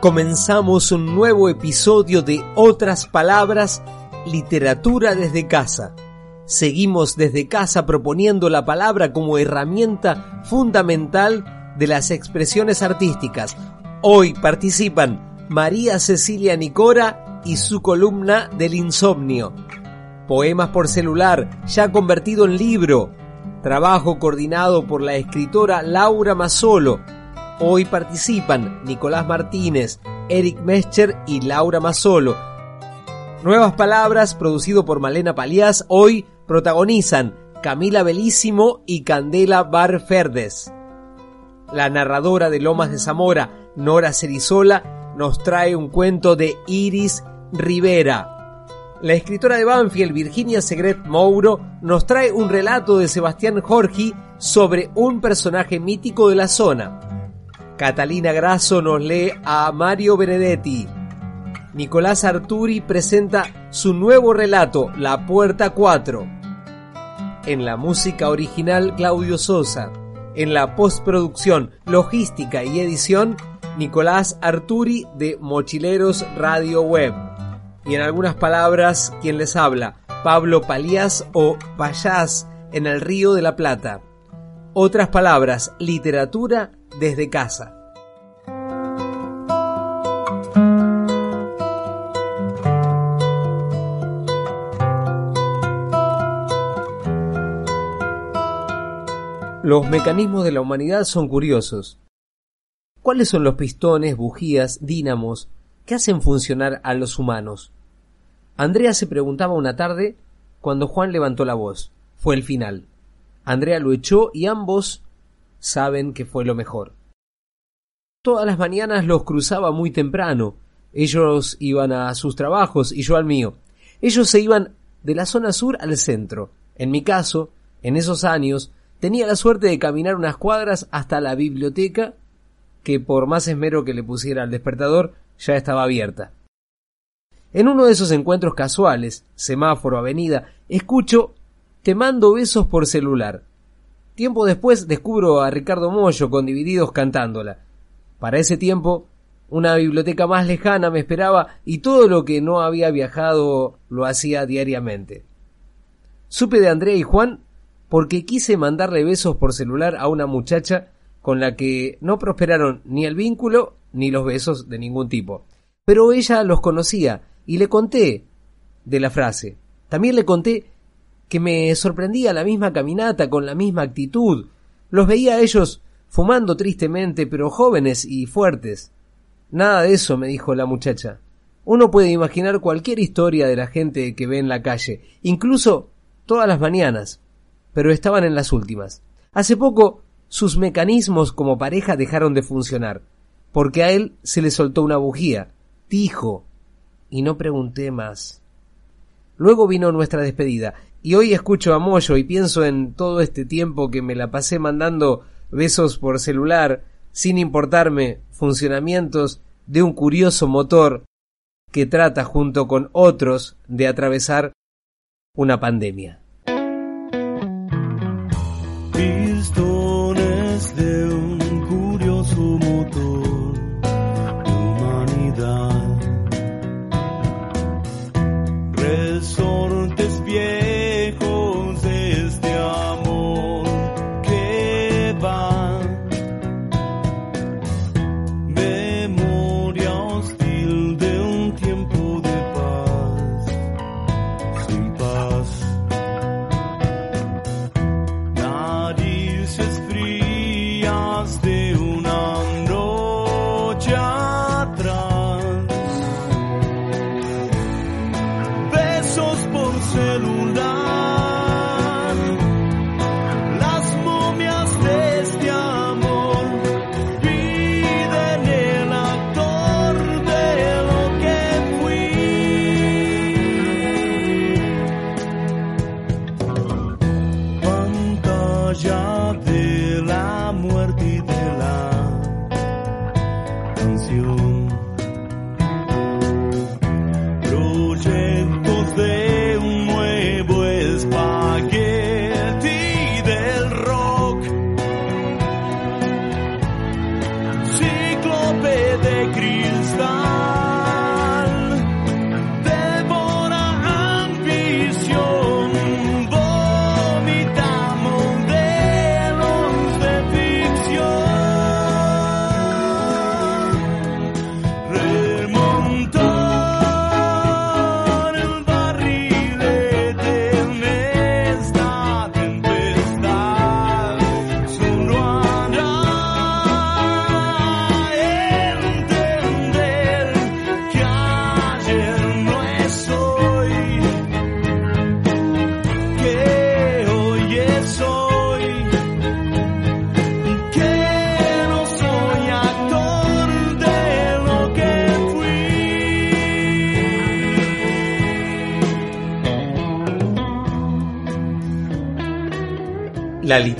Comenzamos un nuevo episodio de Otras Palabras, Literatura desde casa. Seguimos desde casa proponiendo la palabra como herramienta fundamental de las expresiones artísticas. Hoy participan María Cecilia Nicora y su columna del insomnio. Poemas por celular, ya convertido en libro. Trabajo coordinado por la escritora Laura Mazzolo Hoy participan Nicolás Martínez, Eric Mescher y Laura Mazzolo. Nuevas Palabras, producido por Malena Paliás, hoy protagonizan Camila Belísimo y Candela Barferdes. La narradora de Lomas de Zamora, Nora Cerizola, nos trae un cuento de Iris Rivera. La escritora de Banfield, Virginia Segret Mouro, nos trae un relato de Sebastián Jorgi sobre un personaje mítico de la zona. Catalina Grasso nos lee a Mario Benedetti. Nicolás Arturi presenta su nuevo relato, La Puerta 4. En la música original, Claudio Sosa. En la postproducción, logística y edición, Nicolás Arturi de Mochileros Radio Web. Y en algunas palabras, quien les habla, Pablo Palías o Payás en el Río de la Plata. Otras palabras, literatura desde casa. Los mecanismos de la humanidad son curiosos. ¿Cuáles son los pistones, bujías, dínamos que hacen funcionar a los humanos? Andrea se preguntaba una tarde cuando Juan levantó la voz. Fue el final. Andrea lo echó y ambos saben que fue lo mejor. Todas las mañanas los cruzaba muy temprano. Ellos iban a sus trabajos y yo al mío. Ellos se iban de la zona sur al centro. En mi caso, en esos años, tenía la suerte de caminar unas cuadras hasta la biblioteca, que por más esmero que le pusiera al despertador, ya estaba abierta. En uno de esos encuentros casuales, semáforo, avenida, escucho Te mando besos por celular. Tiempo después descubro a Ricardo Mollo con Divididos cantándola. Para ese tiempo, una biblioteca más lejana me esperaba y todo lo que no había viajado lo hacía diariamente. Supe de Andrea y Juan porque quise mandarle besos por celular a una muchacha con la que no prosperaron ni el vínculo ni los besos de ningún tipo. Pero ella los conocía y le conté de la frase. También le conté que me sorprendía la misma caminata con la misma actitud. Los veía a ellos fumando tristemente, pero jóvenes y fuertes. Nada de eso, me dijo la muchacha. Uno puede imaginar cualquier historia de la gente que ve en la calle, incluso todas las mañanas, pero estaban en las últimas. Hace poco sus mecanismos como pareja dejaron de funcionar, porque a él se le soltó una bujía, dijo, y no pregunté más. Luego vino nuestra despedida, y hoy escucho a Moyo y pienso en todo este tiempo que me la pasé mandando besos por celular, sin importarme funcionamientos de un curioso motor que trata junto con otros de atravesar una pandemia.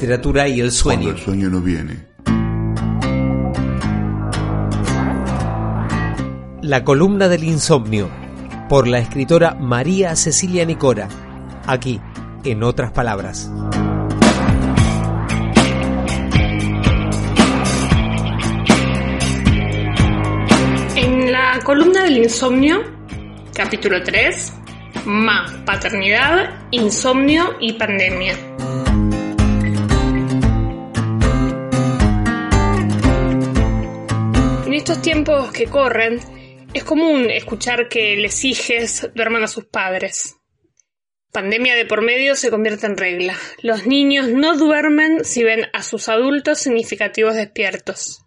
Literatura y el sueño. Cuando el sueño no viene. La columna del insomnio, por la escritora María Cecilia Nicora, aquí, en otras palabras. En la columna del insomnio, capítulo 3, Ma, paternidad, insomnio y pandemia. Estos tiempos que corren, es común escuchar que les hijes duerman a sus padres. Pandemia de por medio se convierte en regla. Los niños no duermen si ven a sus adultos significativos despiertos.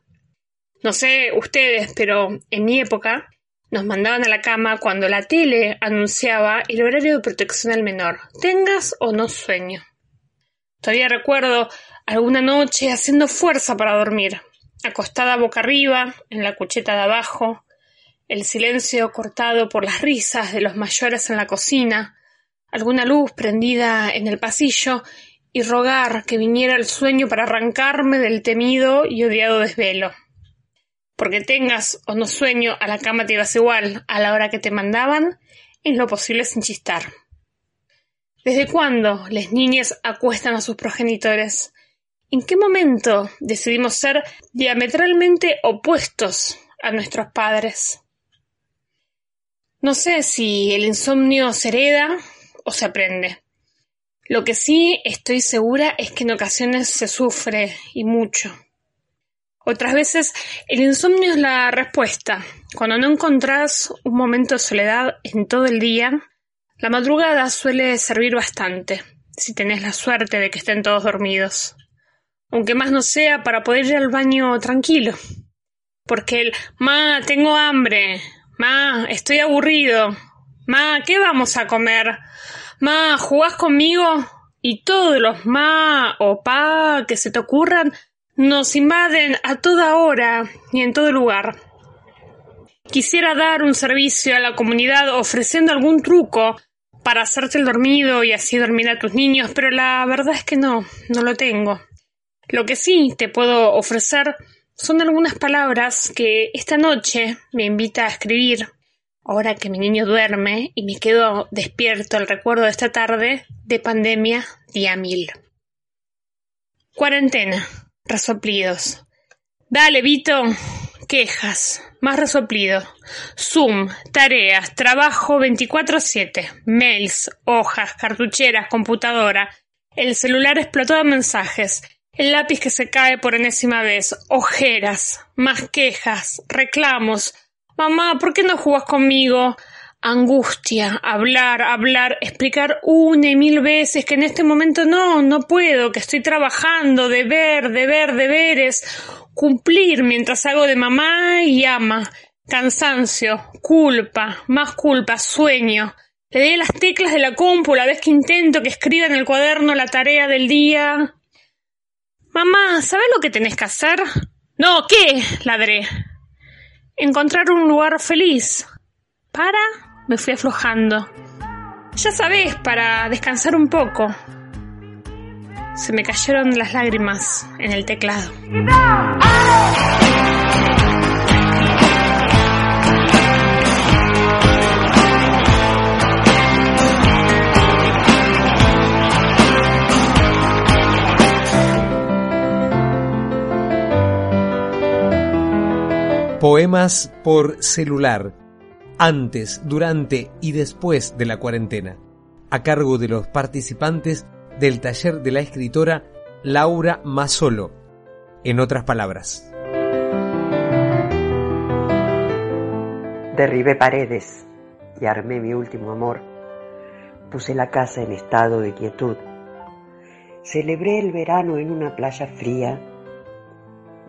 No sé ustedes, pero en mi época nos mandaban a la cama cuando la tele anunciaba el horario de protección al menor, tengas o no sueño. Todavía recuerdo alguna noche haciendo fuerza para dormir, acostada boca arriba, en la cucheta de abajo, el silencio cortado por las risas de los mayores en la cocina, alguna luz prendida en el pasillo y rogar que viniera el sueño para arrancarme del temido y odiado desvelo. Porque tengas o no sueño, a la cama te ibas igual, a la hora que te mandaban, en lo posible sin chistar. ¿Desde cuándo las niñas acuestan a sus progenitores? ¿En qué momento decidimos ser diametralmente opuestos a nuestros padres? No sé si el insomnio se hereda o se aprende. Lo que sí estoy segura es que en ocasiones se sufre y mucho. Otras veces el insomnio es la respuesta. Cuando no encontrás un momento de soledad en todo el día, la madrugada suele servir bastante, si tenés la suerte de que estén todos dormidos. Aunque más no sea para poder ir al baño tranquilo. Porque el Ma, tengo hambre, Ma, estoy aburrido. Ma, ¿qué vamos a comer? Ma, ¿jugás conmigo? Y todos los ma o pa que se te ocurran nos invaden a toda hora y en todo lugar. Quisiera dar un servicio a la comunidad ofreciendo algún truco para hacerte el dormido y así dormir a tus niños, pero la verdad es que no, no lo tengo. Lo que sí te puedo ofrecer son algunas palabras que esta noche me invita a escribir, ahora que mi niño duerme y me quedo despierto al recuerdo de esta tarde de pandemia día mil. Cuarentena. Resoplidos. Dale, Vito. Quejas. Más resoplido. Zoom. Tareas. Trabajo 24-7. Mails. Hojas. Cartucheras. Computadora. El celular explotó de mensajes. El lápiz que se cae por enésima vez, ojeras, más quejas, reclamos. Mamá, ¿por qué no jugas conmigo? Angustia, hablar, hablar, explicar una y mil veces que en este momento no, no puedo, que estoy trabajando, deber, deber, deberes, cumplir mientras hago de mamá y ama, cansancio, culpa, más culpa, sueño. Le doy las teclas de la compu la vez que intento que escriba en el cuaderno la tarea del día. Mamá, ¿sabes lo que tenés que hacer? No, ¿qué? ladré. Encontrar un lugar feliz. Para, me fui aflojando. Ya sabés, para descansar un poco. Se me cayeron las lágrimas en el teclado. Poemas por celular, antes, durante y después de la cuarentena, a cargo de los participantes del taller de la escritora Laura Masolo. En otras palabras. Derribé paredes y armé mi último amor. Puse la casa en estado de quietud. Celebré el verano en una playa fría.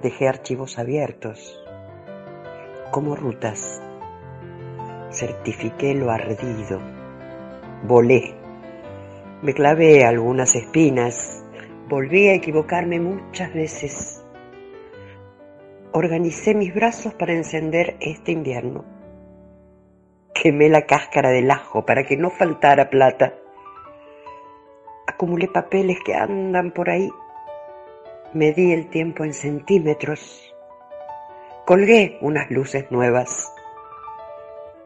Dejé archivos abiertos como rutas. Certifiqué lo ardido. Volé. Me clavé algunas espinas. Volví a equivocarme muchas veces. Organicé mis brazos para encender este invierno. Quemé la cáscara del ajo para que no faltara plata. Acumulé papeles que andan por ahí. Medí el tiempo en centímetros. Colgué unas luces nuevas.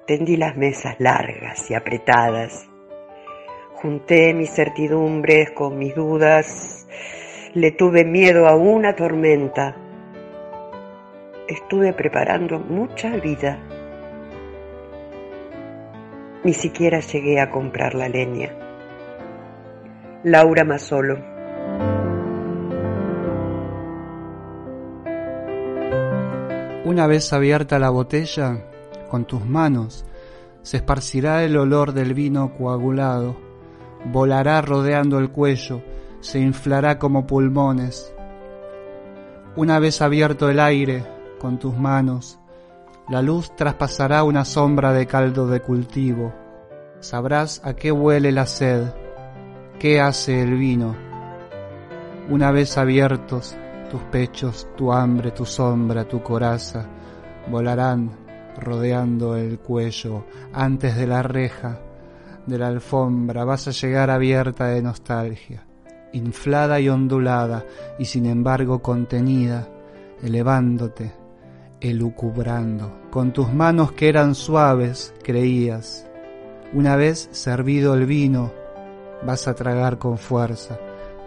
Tendí las mesas largas y apretadas. Junté mis certidumbres con mis dudas. Le tuve miedo a una tormenta. Estuve preparando mucha vida. Ni siquiera llegué a comprar la leña. Laura Masolo. Una vez abierta la botella, con tus manos se esparcirá el olor del vino coagulado, volará rodeando el cuello, se inflará como pulmones. Una vez abierto el aire con tus manos, la luz traspasará una sombra de caldo de cultivo. Sabrás a qué huele la sed, qué hace el vino. Una vez abiertos tus pechos, tu hambre, tu sombra, tu coraza, volarán rodeando el cuello antes de la reja de la alfombra vas a llegar abierta de nostalgia, inflada y ondulada y sin embargo contenida, elevándote, elucubrando, con tus manos que eran suaves, creías. Una vez servido el vino, vas a tragar con fuerza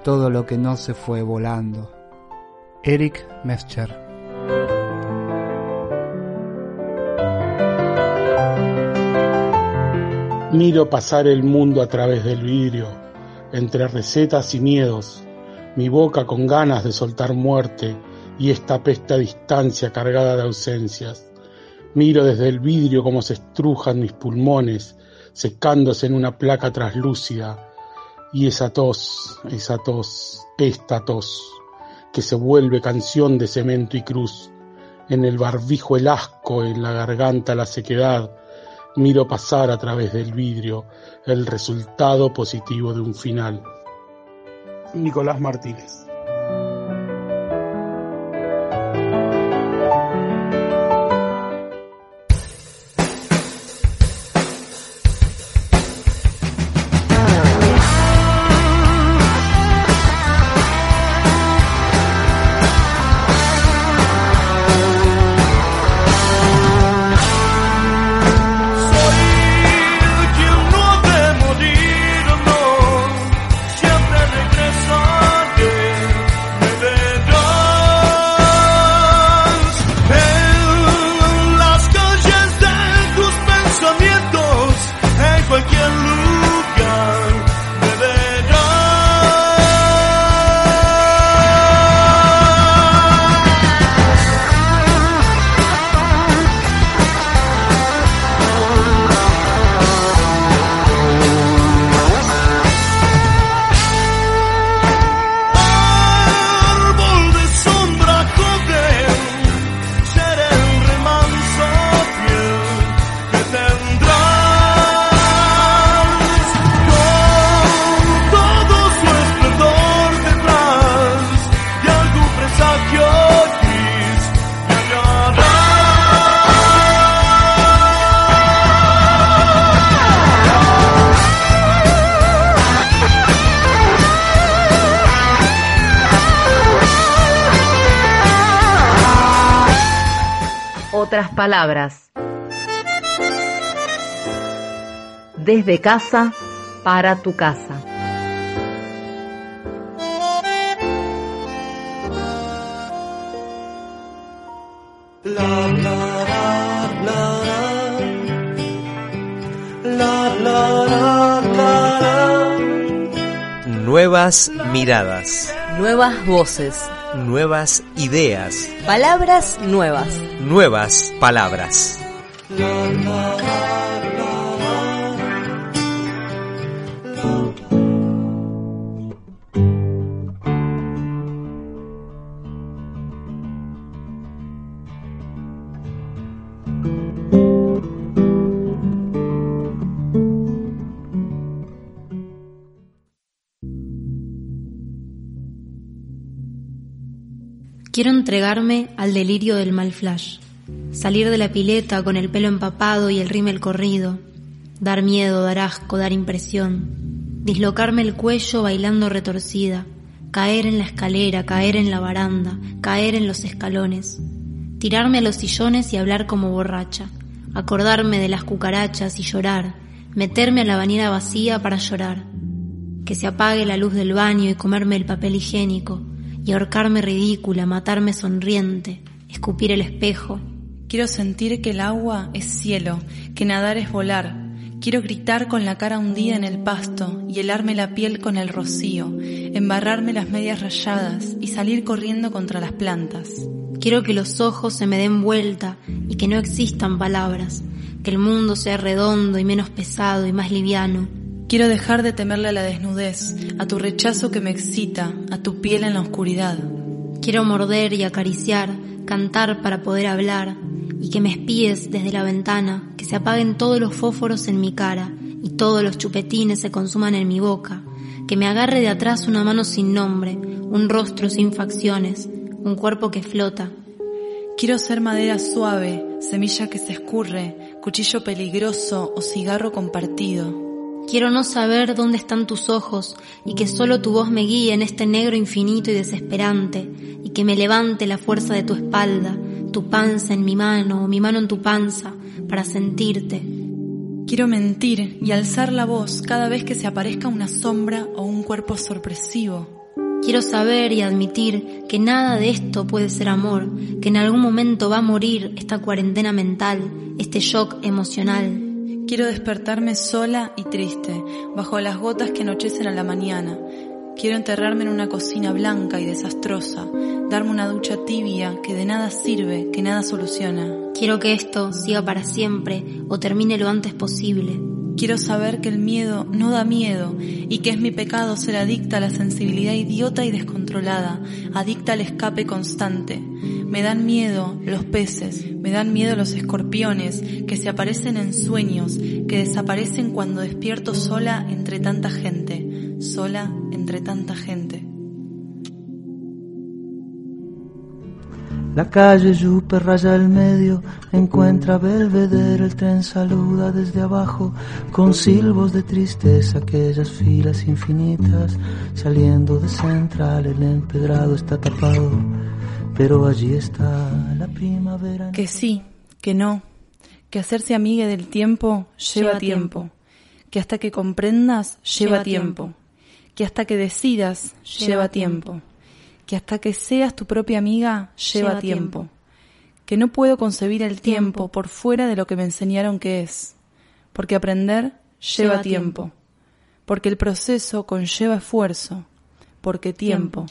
todo lo que no se fue volando. Eric Mescher Miro pasar el mundo a través del vidrio, entre recetas y miedos, mi boca con ganas de soltar muerte y esta pesta distancia cargada de ausencias. Miro desde el vidrio cómo se estrujan mis pulmones, secándose en una placa traslúcida, y esa tos, esa tos, esta tos, que se vuelve canción de cemento y cruz, en el barbijo el asco, en la garganta la sequedad, miro pasar a través del vidrio el resultado positivo de un final. Nicolás Martínez. Palabras. Desde casa para tu casa. Nuevas miradas. Nuevas voces nuevas ideas, palabras nuevas, nuevas palabras. Quiero entregarme al delirio del mal flash, salir de la pileta con el pelo empapado y el rímel corrido, dar miedo, dar asco, dar impresión, dislocarme el cuello bailando retorcida, caer en la escalera, caer en la baranda, caer en los escalones, tirarme a los sillones y hablar como borracha, acordarme de las cucarachas y llorar, meterme a la bañera vacía para llorar, que se apague la luz del baño y comerme el papel higiénico, y ahorcarme ridícula, matarme sonriente, escupir el espejo. Quiero sentir que el agua es cielo, que nadar es volar. Quiero gritar con la cara hundida en el pasto y helarme la piel con el rocío, embarrarme las medias rayadas y salir corriendo contra las plantas. Quiero que los ojos se me den vuelta y que no existan palabras, que el mundo sea redondo y menos pesado y más liviano. Quiero dejar de temerle a la desnudez, a tu rechazo que me excita, a tu piel en la oscuridad. Quiero morder y acariciar, cantar para poder hablar, y que me espíes desde la ventana, que se apaguen todos los fósforos en mi cara y todos los chupetines se consuman en mi boca, que me agarre de atrás una mano sin nombre, un rostro sin facciones, un cuerpo que flota. Quiero ser madera suave, semilla que se escurre, cuchillo peligroso o cigarro compartido. Quiero no saber dónde están tus ojos y que solo tu voz me guíe en este negro infinito y desesperante y que me levante la fuerza de tu espalda, tu panza en mi mano o mi mano en tu panza para sentirte. Quiero mentir y alzar la voz cada vez que se aparezca una sombra o un cuerpo sorpresivo. Quiero saber y admitir que nada de esto puede ser amor, que en algún momento va a morir esta cuarentena mental, este shock emocional. Quiero despertarme sola y triste, bajo las gotas que anochecen a la mañana. Quiero enterrarme en una cocina blanca y desastrosa, darme una ducha tibia que de nada sirve, que nada soluciona. Quiero que esto siga para siempre o termine lo antes posible. Quiero saber que el miedo no da miedo y que es mi pecado ser adicta a la sensibilidad idiota y descontrolada, adicta al escape constante. Me dan miedo los peces, me dan miedo los escorpiones que se aparecen en sueños, que desaparecen cuando despierto sola entre tanta gente, sola entre tanta gente. La calle Yupe raya el medio, encuentra Belvedere, el tren saluda desde abajo, con silbos de tristeza, aquellas filas infinitas, saliendo de central, el empedrado está tapado, pero allí está la primavera. Que sí, que no, que hacerse amiga del tiempo lleva, tiempo. que hasta que comprendas lleva, tiempo. que hasta que decidas lleva, tiempo que hasta que seas tu propia amiga lleva, tiempo. que no puedo concebir el tiempo, por fuera de lo que me enseñaron que es, porque aprender lleva, tiempo. porque el proceso conlleva esfuerzo, porque tiempo.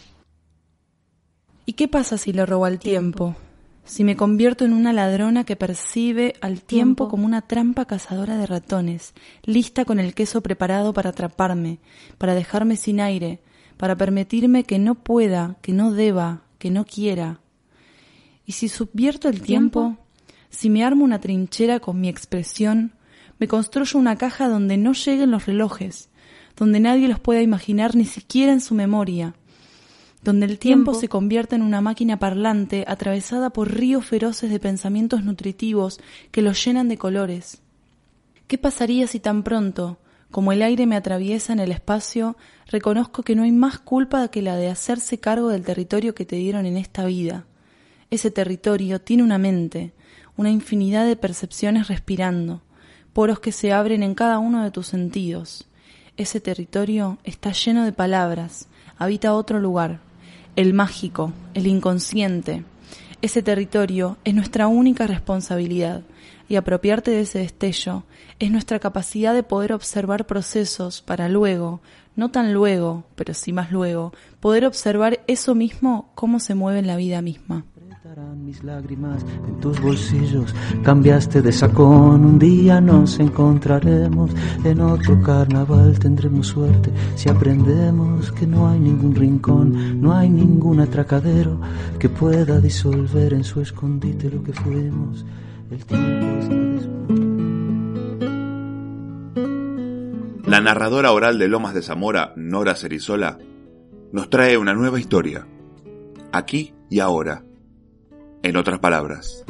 ¿Y qué pasa si le robo al tiempo? Si me convierto en una ladrona que percibe al tiempo como una trampa cazadora de ratones, lista con el queso preparado para atraparme, para dejarme sin aire, para permitirme que no pueda, que no deba, que no quiera. Y si subvierto el tiempo, si me armo una trinchera con mi expresión, me construyo una caja donde no lleguen los relojes, donde nadie los pueda imaginar ni siquiera en su memoria, donde el tiempo, se convierta en una máquina parlante atravesada por ríos feroces de pensamientos nutritivos que los llenan de colores. ¿Qué pasaría si tan pronto, como el aire me atraviesa en el espacio, reconozco que no hay más culpa que la de hacerse cargo del territorio que te dieron en esta vida. Ese territorio tiene una mente, una infinidad de percepciones respirando, poros que se abren en cada uno de tus sentidos. Ese territorio está lleno de palabras, habita otro lugar, el mágico, el inconsciente. Ese territorio es nuestra única responsabilidad, y apropiarte de ese destello es nuestra capacidad de poder observar procesos para luego, no tan luego, pero sí más luego, poder observar eso mismo cómo se mueve en la vida misma. Mis lágrimas en tus bolsillos, cambiaste de sacón, un día nos encontraremos, en otro carnaval tendremos suerte, si aprendemos que no hay ningún rincón, no hay ningún atracadero que pueda disolver en su escondite lo que fuimos. La narradora oral de Lomas de Zamora, Nora Cerizola, nos trae una nueva historia, aquí y ahora. En otras palabras.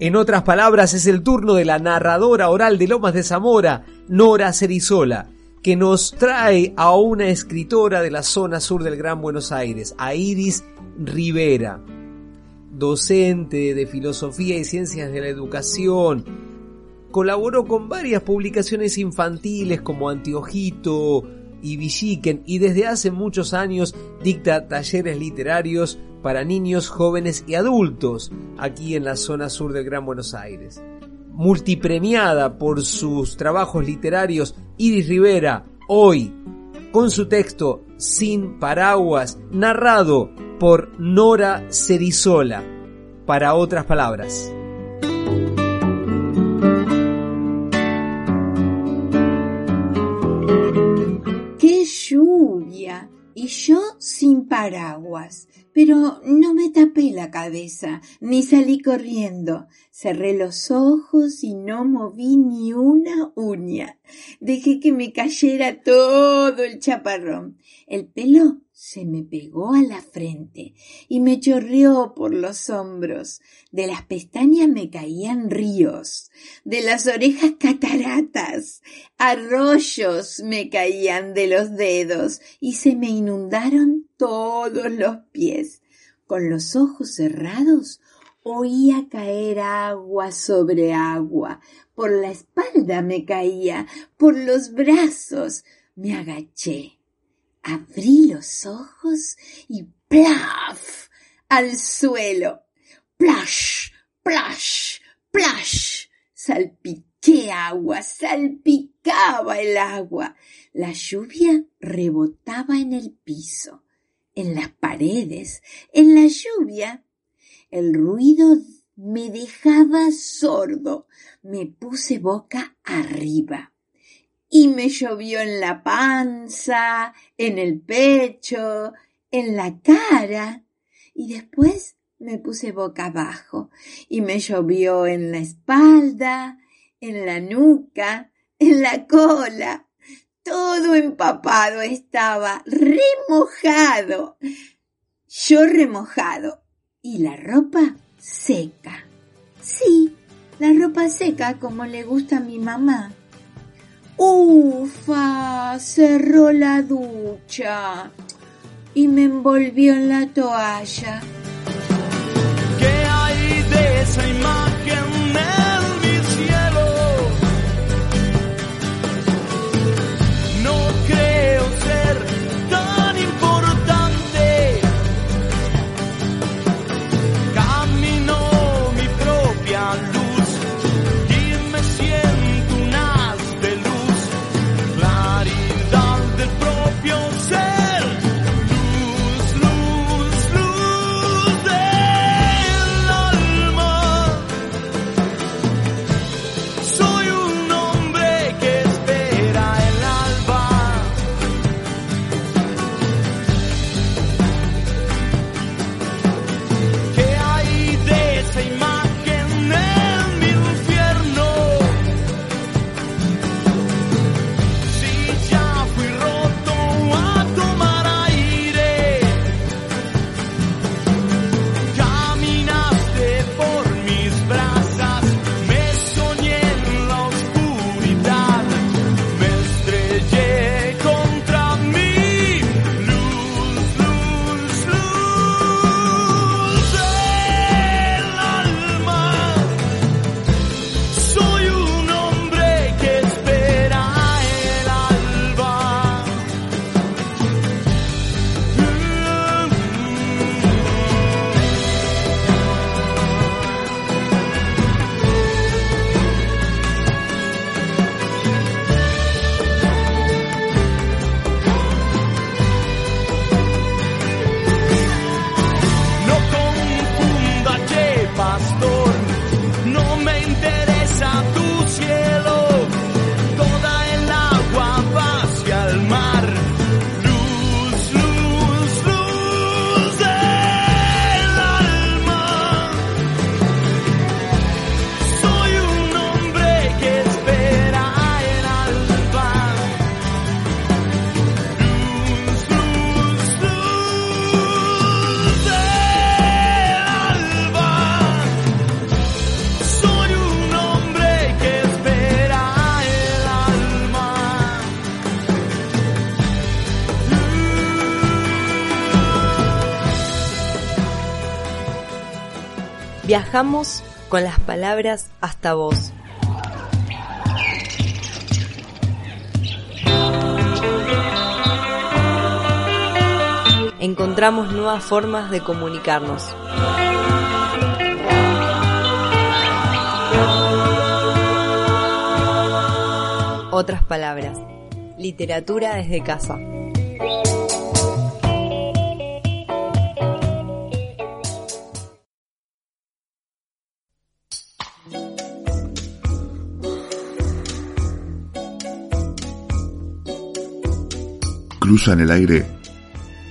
En otras palabras, es el turno de la narradora oral de Lomas de Zamora, Nora Cerizola, que nos trae a una escritora de la zona sur del Gran Buenos Aires, a Iris Rivera, docente de filosofía y ciencias de la educación. Colaboró con varias publicaciones infantiles como Antiojito y y desde hace muchos años dicta talleres literarios para niños, jóvenes y adultos aquí en la zona sur del Gran Buenos Aires multipremiada por sus trabajos literarios, Iris Rivera, hoy, con su texto Sin Paraguas, narrado por Nora Cerizola, para otras palabras. Yo sin paraguas. Pero no me tapé la cabeza, ni salí corriendo. Cerré los ojos y no moví ni una uña. Dejé que me cayera todo el chaparrón. El pelo se me pegó a la frente y me chorreó por los hombros. De las pestañas me caían ríos, de las orejas cataratas, arroyos me caían de los dedos y se me inundaron todos los pies. Con los ojos cerrados oía caer agua sobre agua. Por la espalda me caía, por los brazos me agaché Abrí los ojos y ¡plaf! al suelo. ¡Plash! ¡Plash! ¡Plash! Salpiqué agua, salpicaba el agua. La lluvia rebotaba en el piso, en las paredes, en la lluvia. El ruido me dejaba sordo. Me puse boca arriba y me llovió en la panza, en el pecho, en la cara, y después me puse boca abajo y me llovió en la espalda, en la nuca, en la cola. Todo empapado estaba, remojado. Yo remojado y la ropa seca. Sí, la ropa seca como le gusta a mi mamá. Ufa, cerró la ducha y me envolvió en la toalla. ¿Qué hay de esa imagen? Viajamos con las palabras hasta vos. Encontramos nuevas formas de comunicarnos. Otras palabras. Literatura desde casa. Cruza en el aire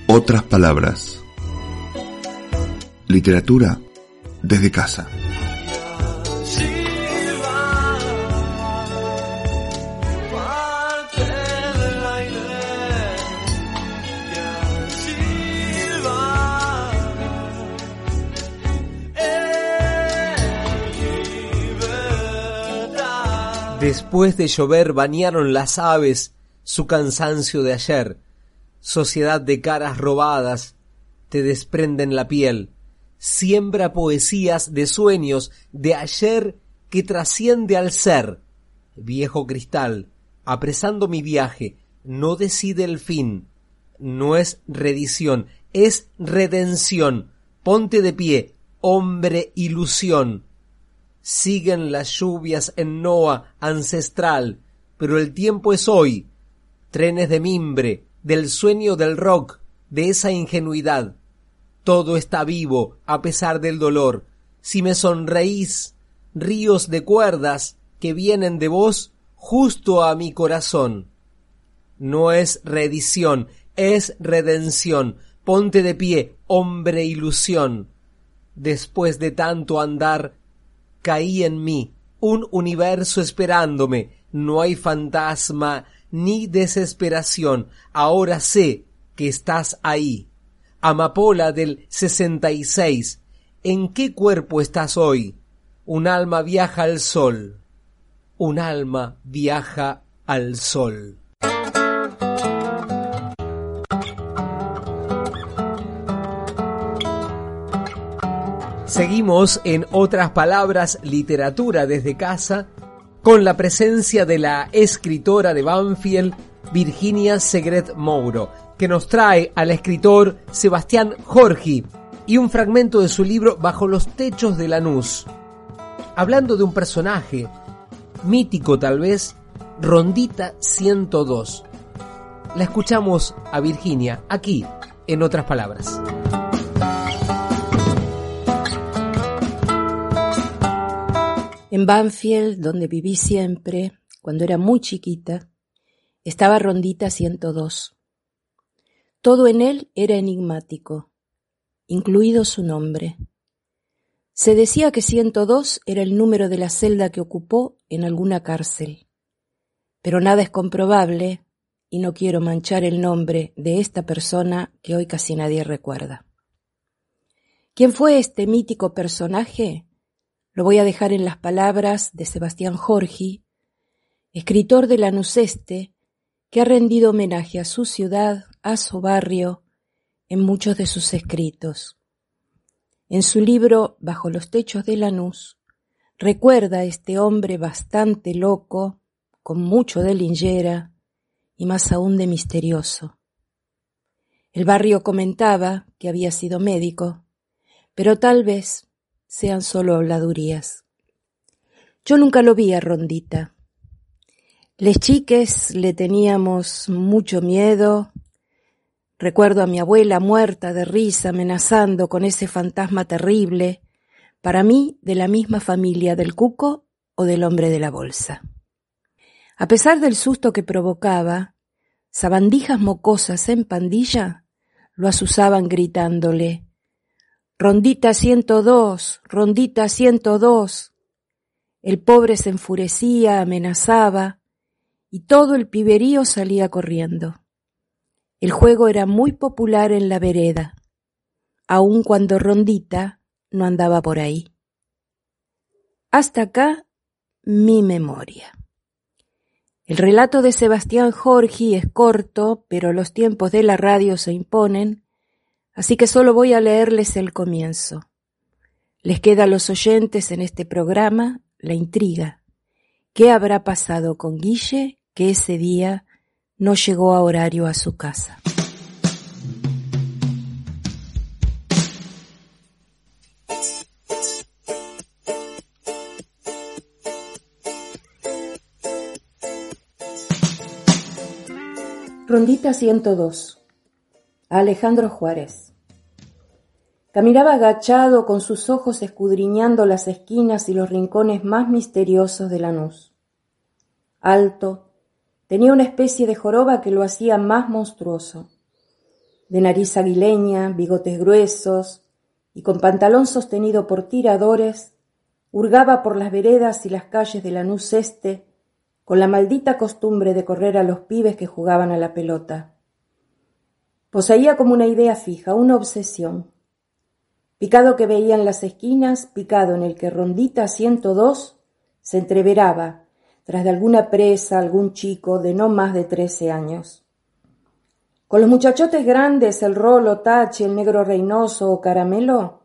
otras palabras. Literatura desde casa. Después de llover bañaron las aves su cansancio de ayer. Sociedad de caras robadas te desprenden la piel. Siembra poesías de sueños de ayer que trasciende al ser. Viejo cristal, apresando mi viaje, no decide el fin. No es redición, es redención. Ponte de pie, hombre ilusión. Siguen las lluvias en Noa ancestral, pero el tiempo es hoy. Trenes de mimbre, del sueño del rock, de esa ingenuidad. Todo está vivo a pesar del dolor. Si me sonreís, ríos de cuerdas que vienen de vos justo a mi corazón. No es reedición, es redención. Ponte de pie, hombre ilusión. Después de tanto andar, caí en mí, un universo esperándome. No hay fantasma ni desesperación. Ahora sé que estás ahí. Amapola del 66. ¿En qué cuerpo estás hoy? Un alma viaja al sol. Un alma viaja al sol. Seguimos en otras palabras literatura desde casa con la presencia de la escritora de Banfield, Virginia Segret Mouro, que nos trae al escritor Sebastián Jorgi y un fragmento de su libro Bajo los techos de Lanús. Hablando de un personaje, mítico tal vez, Rondita 102. La escuchamos a Virginia aquí, en otras palabras. En Banfield, donde viví siempre, cuando era muy chiquita, estaba Rondita 102. Todo en él era enigmático, incluido su nombre. Se decía que 102 era el número de la celda que ocupó en alguna cárcel. Pero nada es comprobable y no quiero manchar el nombre de esta persona que hoy casi nadie recuerda. ¿Quién fue este mítico personaje? Lo voy a dejar en las palabras de Sebastián Jorgi, escritor de Lanuseste, que ha rendido homenaje a su ciudad, a su barrio, en muchos de sus escritos. En su libro Bajo los techos de Lanús, recuerda a este hombre bastante loco, con mucho de lingera y más aún de misterioso. El barrio comentaba que había sido médico, pero tal vez sean solo habladurías. Yo nunca lo vi a Rondita. Les chiques le teníamos mucho miedo. Recuerdo a mi abuela muerta de risa amenazando con ese fantasma terrible, para mí de la misma familia del cuco o del hombre de la bolsa. A pesar del susto que provocaba, sabandijas mocosas en pandilla lo asusaban gritándole Rondita 102, rondita 102. El pobre se enfurecía, amenazaba, y todo el piberío salía corriendo. El juego era muy popular en la vereda, aun cuando Rondita no andaba por ahí. Hasta acá mi memoria. El relato de Sebastián Jorgi es corto, pero los tiempos de la radio se imponen así que solo voy a leerles el comienzo. Les queda a los oyentes en este programa la intriga. ¿Qué habrá pasado con Guille que ese día no llegó a horario a su casa? Rondita 102. Alejandro Juárez. Caminaba agachado con sus ojos escudriñando las esquinas y los rincones más misteriosos de Lanús. Alto, tenía una especie de joroba que lo hacía más monstruoso. De nariz aguileña, bigotes gruesos y con pantalón sostenido por tiradores, hurgaba por las veredas y las calles de Lanús Este con la maldita costumbre de correr a los pibes que jugaban a la pelota. Poseía como una idea fija, una obsesión. Picado que veía en las esquinas, picado en el que Rondita 102 se entreveraba, tras de alguna presa, algún chico de no más de trece años. Con los muchachotes grandes, el rolo, tache, el negro reinoso o caramelo,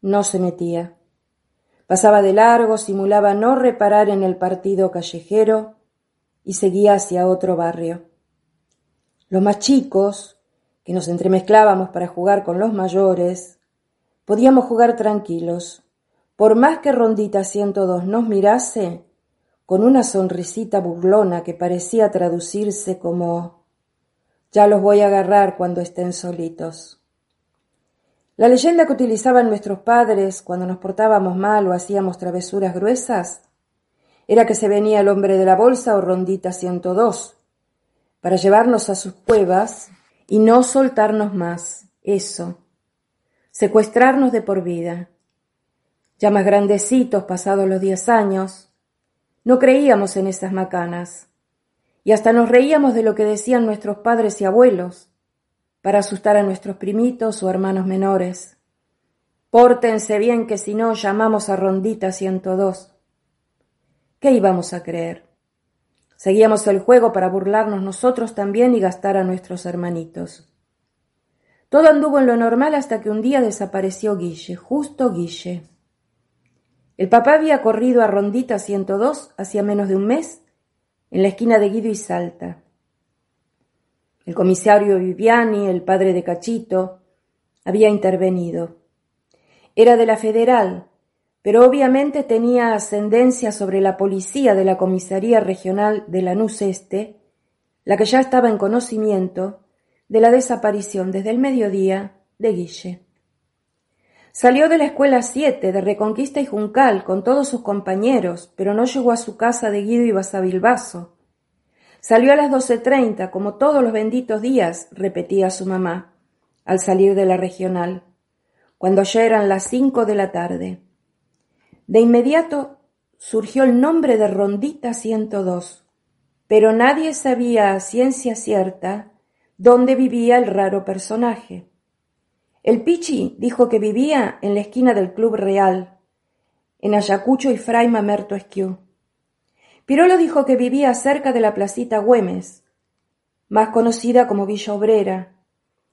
no se metía. Pasaba de largo, simulaba no reparar en el partido callejero y seguía hacia otro barrio. Los más chicos, que nos entremezclábamos para jugar con los mayores, podíamos jugar tranquilos. Por más que Rondita 102 nos mirase, con una sonrisita burlona que parecía traducirse como ya los voy a agarrar cuando estén solitos. La leyenda que utilizaban nuestros padres cuando nos portábamos mal o hacíamos travesuras gruesas era que se venía el hombre de la bolsa o rondita 102 para llevarnos a sus cuevas y no soltarnos más. Eso. Secuestrarnos de por vida. Ya más grandecitos, pasados los diez años, no creíamos en esas macanas y hasta nos reíamos de lo que decían nuestros padres y abuelos para asustar a nuestros primitos o hermanos menores. Pórtense bien que si no llamamos a Rondita 102. ¿Qué íbamos a creer? Seguíamos el juego para burlarnos nosotros también y gastar a nuestros hermanitos. Todo anduvo en lo normal hasta que un día desapareció Guille, justo Guille. El papá había corrido a Rondita 102 hacía menos de un mes, en la esquina de Guido y Salta. El comisario Viviani, el padre de Cachito, había intervenido. Era de la federal, pero obviamente tenía ascendencia sobre la policía de la comisaría regional de Lanús Este, la que ya estaba en conocimiento de la desaparición desde el mediodía de Guille. Salió de la escuela siete de Reconquista y Juncal con todos sus compañeros, pero no llegó a su casa de Guido y Basavilbaso, Salió a las doce treinta, como todos los benditos días, repetía su mamá, al salir de la regional, cuando ya eran las cinco de la tarde. De inmediato surgió el nombre de Rondita 102, pero nadie sabía a ciencia cierta dónde vivía el raro personaje. El Pichi dijo que vivía en la esquina del Club Real, en Ayacucho y Fray Mamerto Esquiú. Pirolo dijo que vivía cerca de la placita Güemes, más conocida como Villa Obrera,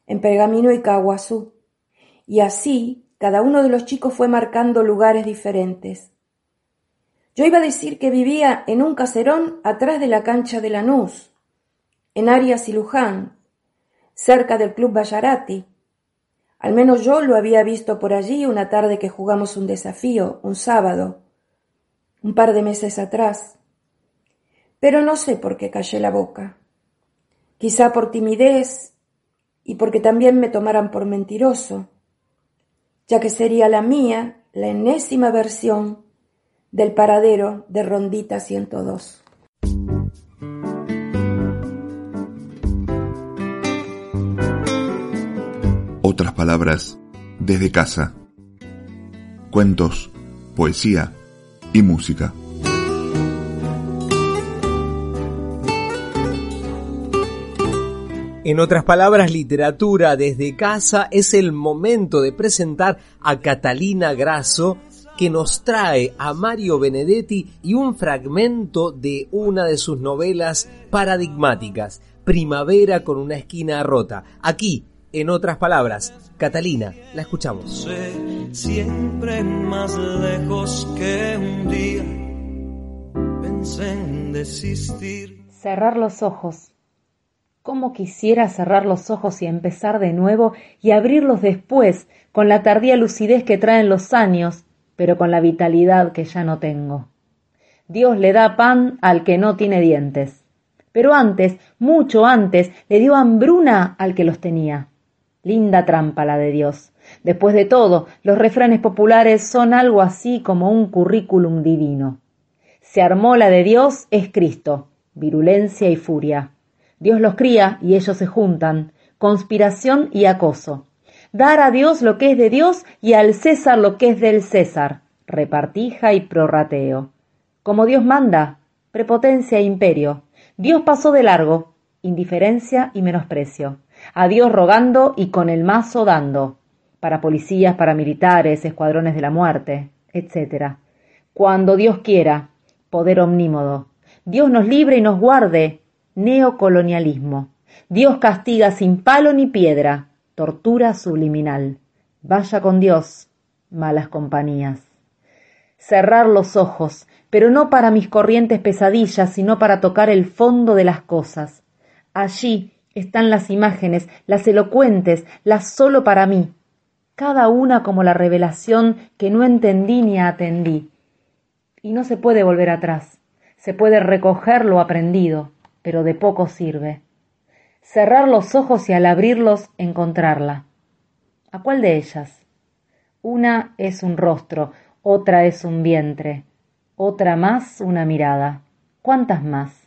en Pergamino y Caguazú, y así cada uno de los chicos fue marcando lugares diferentes. Yo iba a decir que vivía en un caserón atrás de la cancha de Lanús, en Arias y Luján, cerca del Club Bayarati. Al menos yo lo había visto por allí una tarde que jugamos un desafío, un sábado, un par de meses atrás. Pero no sé por qué callé la boca. Quizá por timidez y porque también me tomaran por mentiroso, ya que sería la mía la enésima versión del paradero de Rondita 102. Otras palabras, desde casa. Cuentos, poesía y música. En otras palabras, literatura desde casa es el momento de presentar a Catalina Grasso que nos trae a Mario Benedetti y un fragmento de una de sus novelas paradigmáticas, Primavera con una esquina rota, aquí En otras palabras, Catalina, la escuchamos. Siempre más lejos que un día pensé en desistir. Cerrar los ojos. ¿Cómo quisiera cerrar los ojos y empezar de nuevo y abrirlos después, con la tardía lucidez que traen los años, pero con la vitalidad que ya no tengo? Dios le da pan al que no tiene dientes. Pero antes, mucho antes, le dio hambruna al que los tenía. Linda trampa la de Dios. Después de todo, los refranes populares son algo así como un currículum divino. Se armó la de Dios es Cristo, virulencia y furia. Dios los cría y ellos se juntan, conspiración y acoso. Dar a Dios lo que es de Dios y al César lo que es del César, repartija y prorrateo. Como Dios manda, prepotencia e imperio. Dios pasó de largo, indiferencia y menosprecio. A Dios rogando y con el mazo dando, para policías, para militares, escuadrones de la muerte, etc. Cuando Dios quiera, poder omnímodo. Dios nos libre y nos guarde, neocolonialismo. Dios castiga sin palo ni piedra, tortura subliminal. Vaya con Dios, malas compañías. Cerrar los ojos, pero no para mis corrientes pesadillas, sino para tocar el fondo de las cosas. Allí están las imágenes, las elocuentes, las solo para mí, cada una como la revelación que no entendí ni atendí. Y no se puede volver atrás, se puede recoger lo aprendido, pero de poco sirve. Cerrar los ojos y al abrirlos encontrarla. ¿A cuál de ellas? Una es un rostro, otra es un vientre, otra más una mirada. ¿Cuántas más?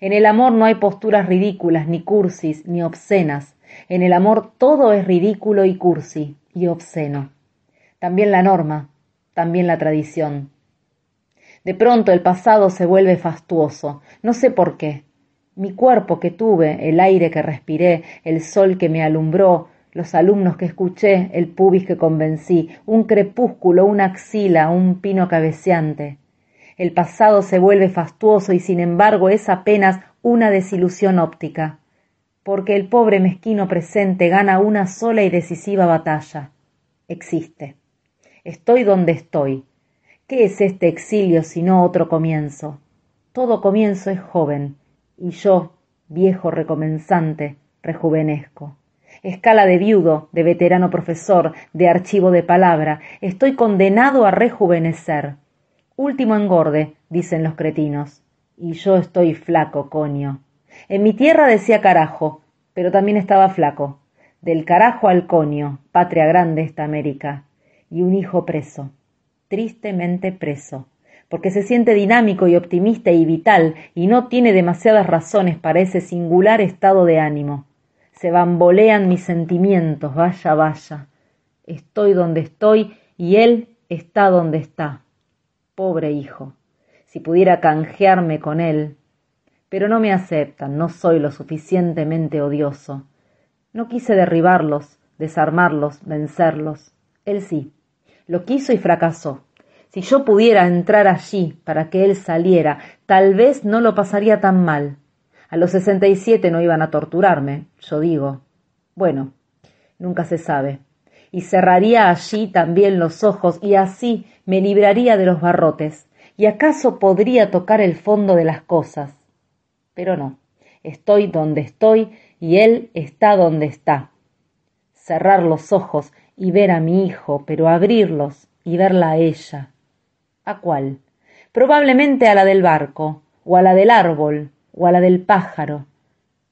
En el amor no hay posturas ridículas, ni cursis, ni obscenas. En el amor todo es ridículo y cursi, y obsceno. También la norma, también la tradición. De pronto el pasado se vuelve fastuoso, no sé por qué. Mi cuerpo que tuve, el aire que respiré, el sol que me alumbró, los alumnos que escuché, el pubis que convencí, un crepúsculo, una axila, un pino cabeceante. El pasado se vuelve fastuoso y sin embargo es apenas una desilusión óptica, porque el pobre mezquino presente gana una sola y decisiva batalla. Existe. Estoy donde estoy. ¿Qué es este exilio sino otro comienzo? Todo comienzo es joven, y yo, viejo recomenzante, rejuvenezco. Escala de viudo, de veterano profesor, de archivo de palabra, estoy condenado a rejuvenecer Último engorde, dicen los cretinos. Y yo estoy flaco, coño. En mi tierra decía carajo, pero también estaba flaco. Del carajo al coño, patria grande esta América. Y un hijo preso, tristemente preso, porque se siente dinámico y optimista y vital y no tiene demasiadas razones para ese singular estado de ánimo. Se bambolean mis sentimientos, vaya, vaya. Estoy donde estoy y él está donde está pobre hijo, si pudiera canjearme con él. Pero no me aceptan, no soy lo suficientemente odioso. No quise derribarlos, desarmarlos, vencerlos. Él sí. Lo quiso y fracasó. Si yo pudiera entrar allí para que él saliera, tal vez no lo pasaría tan mal. A los sesenta y siete no iban a torturarme, yo digo. Bueno, nunca se sabe y cerraría allí también los ojos y así me libraría de los barrotes y acaso podría tocar el fondo de las cosas. Pero no, estoy donde estoy y él está donde está. Cerrar los ojos y ver a mi hijo, pero abrirlos y verla a ella. ¿A cuál? Probablemente a la del barco, o a la del árbol, o a la del pájaro.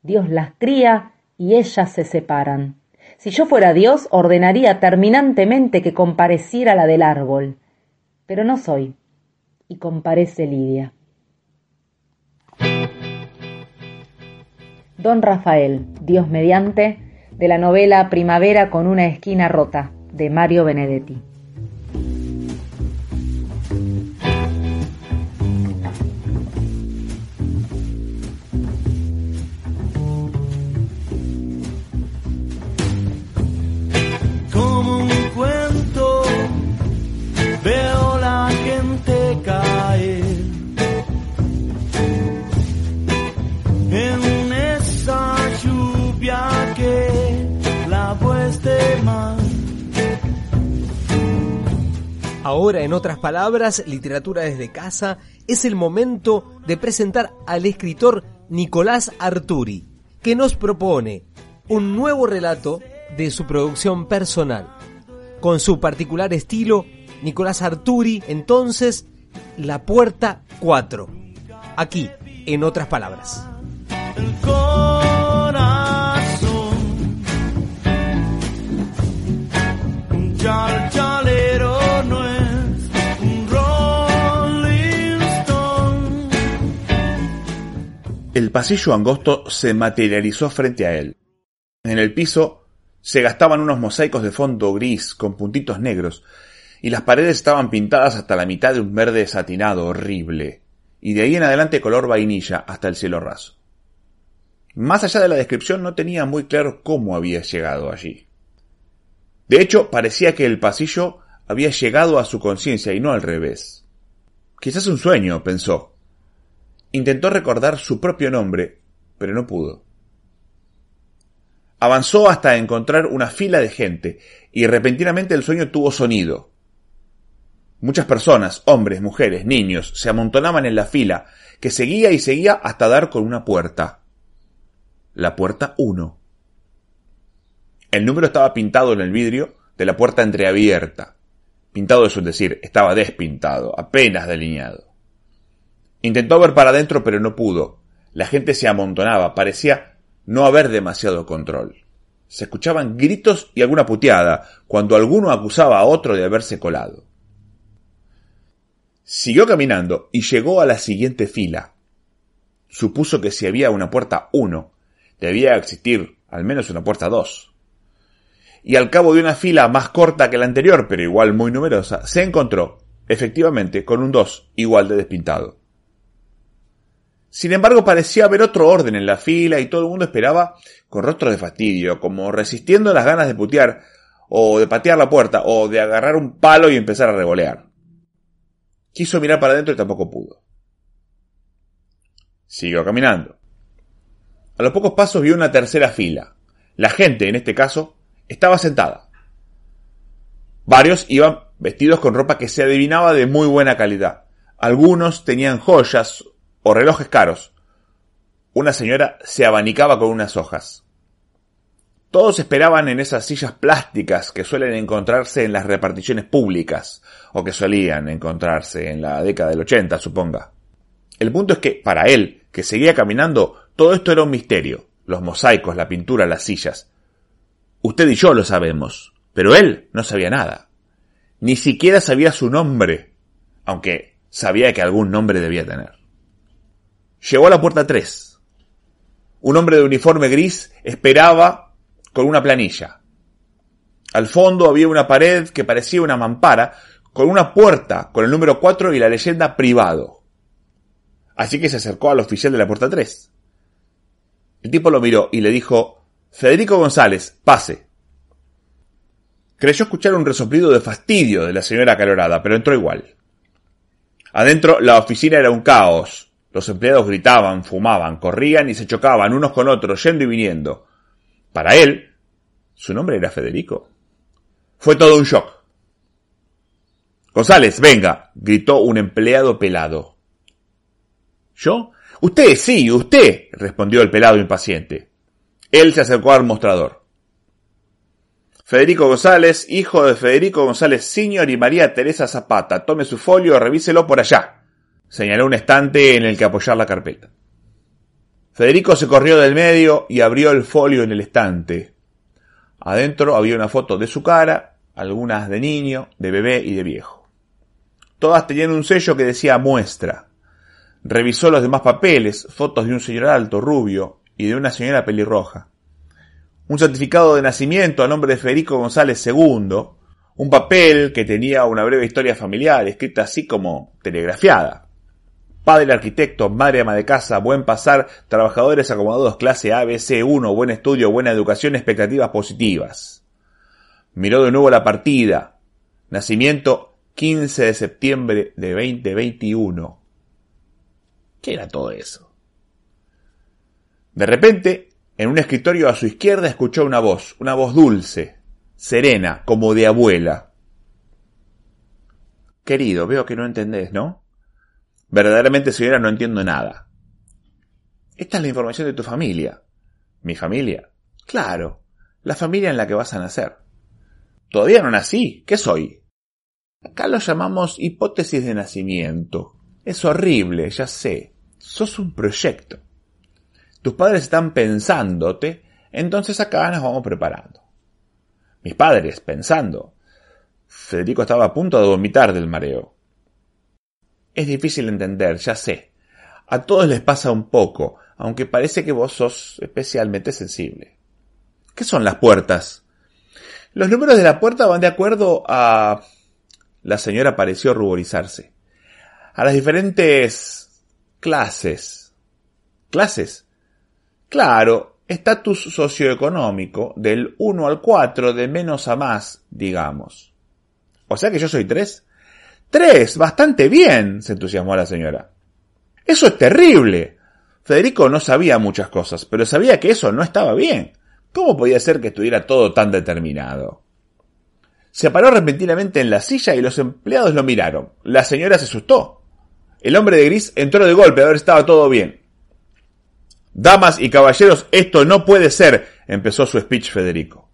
Dios las cría y ellas se separan. Si yo fuera Dios, ordenaría terminantemente que compareciera la del árbol. Pero no soy. Y comparece Lidia. Don Rafael, Dios mediante, de la novela Primavera con una esquina rota, de Mario Benedetti. Ahora, en otras palabras, literatura desde casa, es el momento de presentar al escritor Nicolás Arturi, que nos propone un nuevo relato de su producción personal. Con su particular estilo, Nicolás Arturi, entonces, La Puerta 4. Aquí, en otras palabras. El pasillo angosto se materializó frente a él. En el piso se gastaban unos mosaicos de fondo gris con puntitos negros, y las paredes estaban pintadas hasta la mitad de un verde satinado horrible, y de ahí en adelante color vainilla hasta el cielo raso. Más allá de la descripción no tenía muy claro cómo había llegado allí. De hecho, parecía que el pasillo había llegado a su conciencia y no al revés. Quizás un sueño, pensó. Intentó recordar su propio nombre, pero no pudo. Avanzó hasta encontrar una fila de gente, y repentinamente el sueño tuvo sonido. Muchas personas, hombres, mujeres, niños, se amontonaban en la fila, que seguía y seguía hasta dar con una puerta. La puerta 1. El número estaba pintado en el vidrio de la puerta entreabierta. Pintado es decir, estaba despintado, apenas delineado. Intentó ver para adentro, pero no pudo. La gente se amontonaba, parecía no haber demasiado control. Se escuchaban gritos y alguna puteada, cuando alguno acusaba a otro de haberse colado. Siguió caminando y llegó a la siguiente fila. Supuso que si había una puerta 1, debía existir al menos una puerta 2. Y al cabo de una fila más corta que la anterior, pero igual muy numerosa, se encontró, efectivamente, con un 2 igual de despintado. Sin embargo, parecía haber otro orden en la fila y todo el mundo esperaba con rostro de fastidio, como resistiendo las ganas de putear, o de patear la puerta, o de agarrar un palo y empezar a revolear. Quiso mirar para adentro y tampoco pudo. Siguió caminando. A los pocos pasos vio una tercera fila. La gente, en este caso, estaba sentada. Varios iban vestidos con ropa que se adivinaba de muy buena calidad. Algunos tenían joyas o relojes caros. Una señora se abanicaba con unas hojas. Todos esperaban en esas sillas plásticas que suelen encontrarse en las reparticiones públicas, o que solían encontrarse en la década del 80, suponga. El punto es que, para él, que seguía caminando, todo esto era un misterio. Los mosaicos, la pintura, las sillas. Usted y yo lo sabemos, pero él no sabía nada. Ni siquiera sabía su nombre, aunque sabía que algún nombre debía tener. Llegó a la puerta 3. Un hombre de uniforme gris esperaba con una planilla. Al fondo había una pared que parecía una mampara, con una puerta con el número 4 y la leyenda privado. Así que se acercó al oficial de la puerta 3. El tipo lo miró y le dijo, Federico González, pase. Creyó escuchar un resoplido de fastidio de la señora acalorada, pero entró igual. Adentro la oficina era un caos. Los empleados gritaban, fumaban, corrían y se chocaban unos con otros, yendo y viniendo. Para él, su nombre era Federico. Fue todo un shock. González, venga, gritó un empleado pelado. ¿Yo? Usted, sí, usted, respondió el pelado impaciente. Él se acercó al mostrador. Federico González, hijo de Federico González Sr. y María Teresa Zapata. Tome su folio, revíselo por allá. Señaló un estante en el que apoyar la carpeta. Federico se corrió del medio y abrió el folio en el estante. Adentro había una foto de su cara, algunas de niño, de bebé y de viejo. Todas tenían un sello que decía muestra. Revisó los demás papeles, fotos de un señor alto, rubio, y de una señora pelirroja. Un certificado de nacimiento a nombre de Federico González II, un papel que tenía una breve historia familiar, escrita así como telegrafiada. Padre arquitecto, madre ama de casa, buen pasar, trabajadores acomodados clase A, B, C, 1, buen estudio, buena educación, expectativas positivas. Miró de nuevo la partida. Nacimiento 15 de septiembre de 2021. ¿Qué era todo eso? De repente, en un escritorio a su izquierda escuchó una voz, una voz dulce, serena, como de abuela. Querido, veo que no entendés, ¿no? Verdaderamente, señora, no entiendo nada. Esta es la información de tu familia. ¿Mi familia? Claro, la familia en la que vas a nacer. Todavía no nací. ¿Qué soy? Acá lo llamamos hipótesis de nacimiento. Es horrible, ya sé. Sos un proyecto. Tus padres están pensándote, entonces acá nos vamos preparando. Mis padres pensando. Federico estaba a punto de vomitar del mareo. Es difícil entender, ya sé. A todos les pasa un poco, aunque parece que vos sos especialmente sensible. ¿Qué son las puertas? Los números de la puerta van de acuerdo a... La señora pareció ruborizarse. A las diferentes clases. ¿Clases? Claro, estatus socioeconómico del 1 al 4, de menos a más, digamos. O sea que yo soy 3. Tres, bastante bien, se entusiasmó la señora. Eso es terrible. Federico no sabía muchas cosas, pero sabía que eso no estaba bien. ¿Cómo podía ser que estuviera todo tan determinado? Se paró repentinamente en la silla y los empleados lo miraron. La señora se asustó. El hombre de gris entró de golpe a ver si estaba todo bien. Damas y caballeros, esto no puede ser, empezó su speech Federico.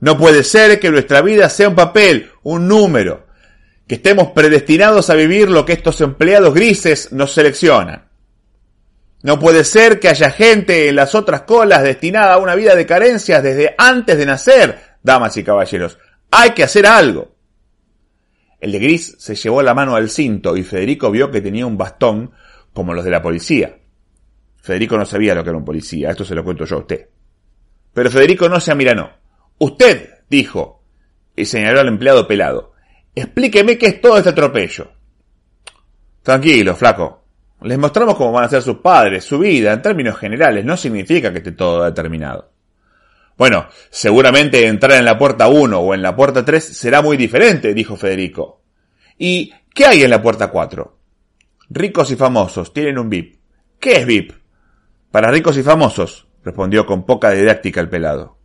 No puede ser que nuestra vida sea un papel, un número, que estemos predestinados a vivir lo que estos empleados grises nos seleccionan. No puede ser que haya gente en las otras colas destinada a una vida de carencias desde antes de nacer, damas y caballeros. Hay que hacer algo. El de gris se llevó la mano al cinto y Federico vio que tenía un bastón como los de la policía. Federico no sabía lo que era un policía, esto se lo cuento yo a usted. Pero Federico no se amiranó. Usted, dijo, y señaló al empleado pelado, explíqueme qué es todo este atropello. Tranquilo, flaco, les mostramos cómo van a ser sus padres, su vida, en términos generales, no significa que esté todo determinado. Bueno, seguramente entrar en la puerta 1 o en la puerta 3 será muy diferente, dijo Federico. ¿Y qué hay en la puerta 4? Ricos y famosos tienen un VIP. ¿Qué es VIP? Para ricos y famosos, respondió con poca didáctica el pelado.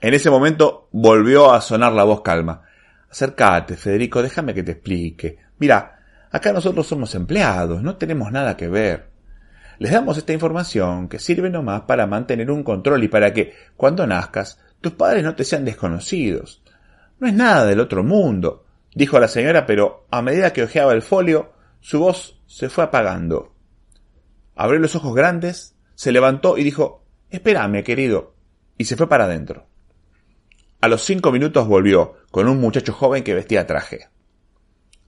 En ese momento volvió a sonar la voz calma. Acércate, Federico, déjame que te explique. Mira, Acá nosotros somos empleados, no tenemos nada que ver. Les damos esta información que sirve nomás para mantener un control y para que, cuando nazcas, tus padres no te sean desconocidos. No es nada del otro mundo, dijo la señora, pero a medida que hojeaba el folio, su voz se fue apagando. Abrió los ojos grandes, se levantó y dijo Espérame, querido, y se fue para adentro. A los cinco minutos volvió, con un muchacho joven que vestía traje.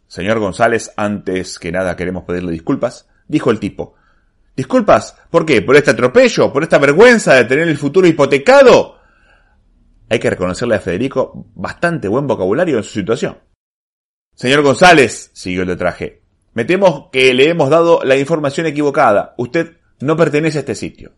Señor González, antes que nada queremos pedirle disculpas, dijo el tipo. ¿Disculpas? ¿Por qué? ¿Por este atropello? ¿Por esta vergüenza de tener el futuro hipotecado? Hay que reconocerle a Federico bastante buen vocabulario en su situación. Señor González, siguió el de traje, me temo que le hemos dado la información equivocada. Usted no pertenece a este sitio.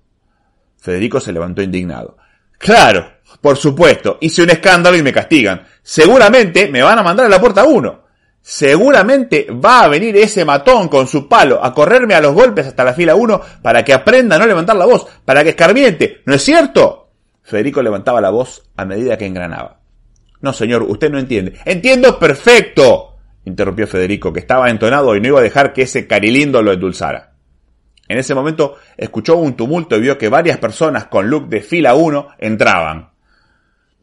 Federico se levantó indignado. Claro, por supuesto, hice un escándalo y me castigan. Seguramente me van a mandar a la puerta uno. Seguramente va a venir ese matón con su palo a correrme a los golpes hasta la fila 1 para que aprenda a no levantar la voz, para que escarmiente, ¿no es cierto? Federico levantaba la voz a medida que engranaba. No, señor, usted no entiende. Entiendo perfecto, interrumpió Federico, que estaba entonado y no iba a dejar que ese carilindo lo endulzara. En ese momento escuchó un tumulto y vio que varias personas con look de fila 1 entraban.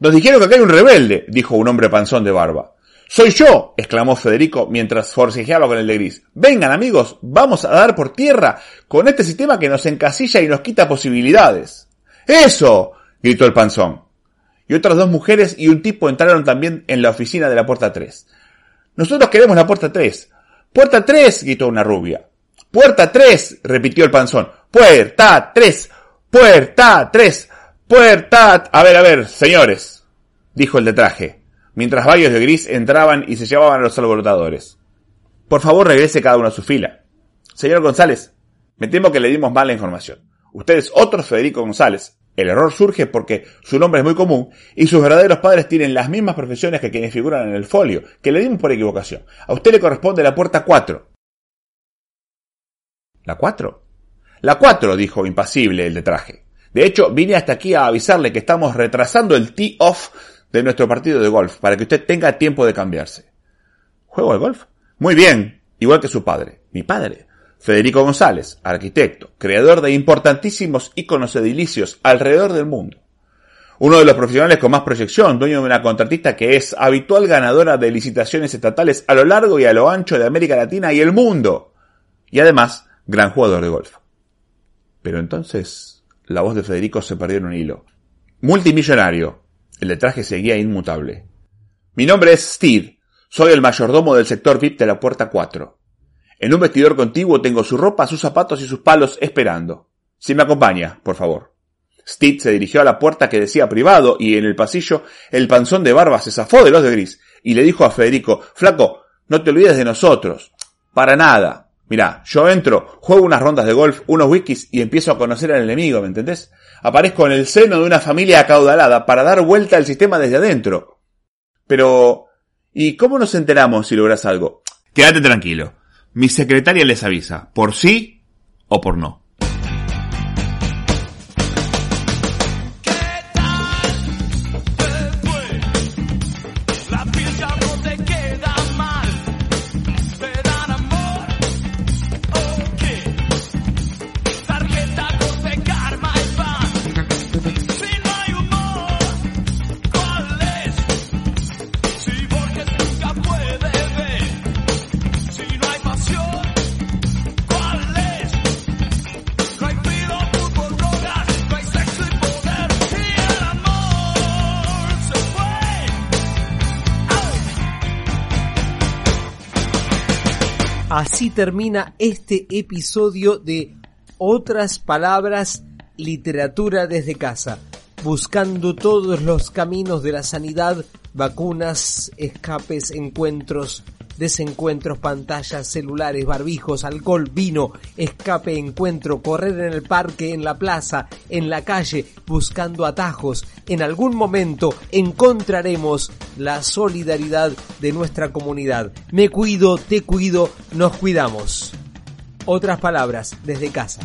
Nos dijeron que acá hay un rebelde, dijo un hombre panzón de barba. Soy yo, exclamó Federico mientras forcejeaba con el de gris. Vengan amigos, vamos a dar por tierra con este sistema que nos encasilla y nos quita posibilidades. ¡Eso! gritó el panzón. Y otras dos mujeres y un tipo entraron también en la oficina de la puerta 3. Nosotros queremos la puerta 3. Puerta 3, gritó una rubia. Puerta 3, repitió el panzón. Puerta 3, puerta 3, puerta... A ver, a ver, señores, dijo el de traje mientras varios de gris entraban y se llevaban a los alborotadores. Por favor, regrese cada uno a su fila. Señor González, me temo que le dimos mal la información. Usted es otro Federico González. El error surge porque su nombre es muy común y sus verdaderos padres tienen las mismas profesiones que quienes figuran en el folio, que le dimos por equivocación. A usted le corresponde la puerta 4. ¿La 4? La 4, dijo impasible el de traje. De hecho, vine hasta aquí a avisarle que estamos retrasando el tee-off de nuestro partido de golf para que usted tenga tiempo de cambiarse. ¿Juego al golf? Muy bien, igual que su padre, mi padre. Federico González, arquitecto, creador de importantísimos íconos edilicios alrededor del mundo. Uno de los profesionales con más proyección, dueño de una contratista que es habitual ganadora de licitaciones estatales a lo largo y a lo ancho de América Latina y el mundo. Y además, gran jugador de golf. Pero entonces, la voz de Federico se perdió en un hilo. Multimillonario. El de traje seguía inmutable. Mi nombre es Steve. Soy el mayordomo del sector VIP de la puerta 4. En un vestidor contiguo tengo su ropa, sus zapatos y sus palos esperando. Si me acompaña, por favor. Steve se dirigió a la puerta que decía privado y en el pasillo el panzón de barba se zafó de los de gris y le dijo a Federico, Flaco, no te olvides de nosotros. Para nada. Mirá, yo entro, juego unas rondas de golf, unos wikis y empiezo a conocer al enemigo, ¿me entendés? Aparezco en el seno de una familia acaudalada para dar vuelta al sistema desde adentro. Pero, ¿y cómo nos enteramos si logras algo? Quédate tranquilo. Mi secretaria les avisa, por sí o por no. Así termina este episodio de Otras Palabras, Literatura desde casa, buscando todos los caminos de la sanidad, vacunas, escapes, encuentros, desencuentros, pantallas, celulares, barbijos, alcohol, vino, escape, encuentro, correr en el parque, en la plaza, en la calle, buscando atajos. En algún momento encontraremos la solidaridad de nuestra comunidad. Me cuido, te cuido, nos cuidamos. Otras palabras desde casa.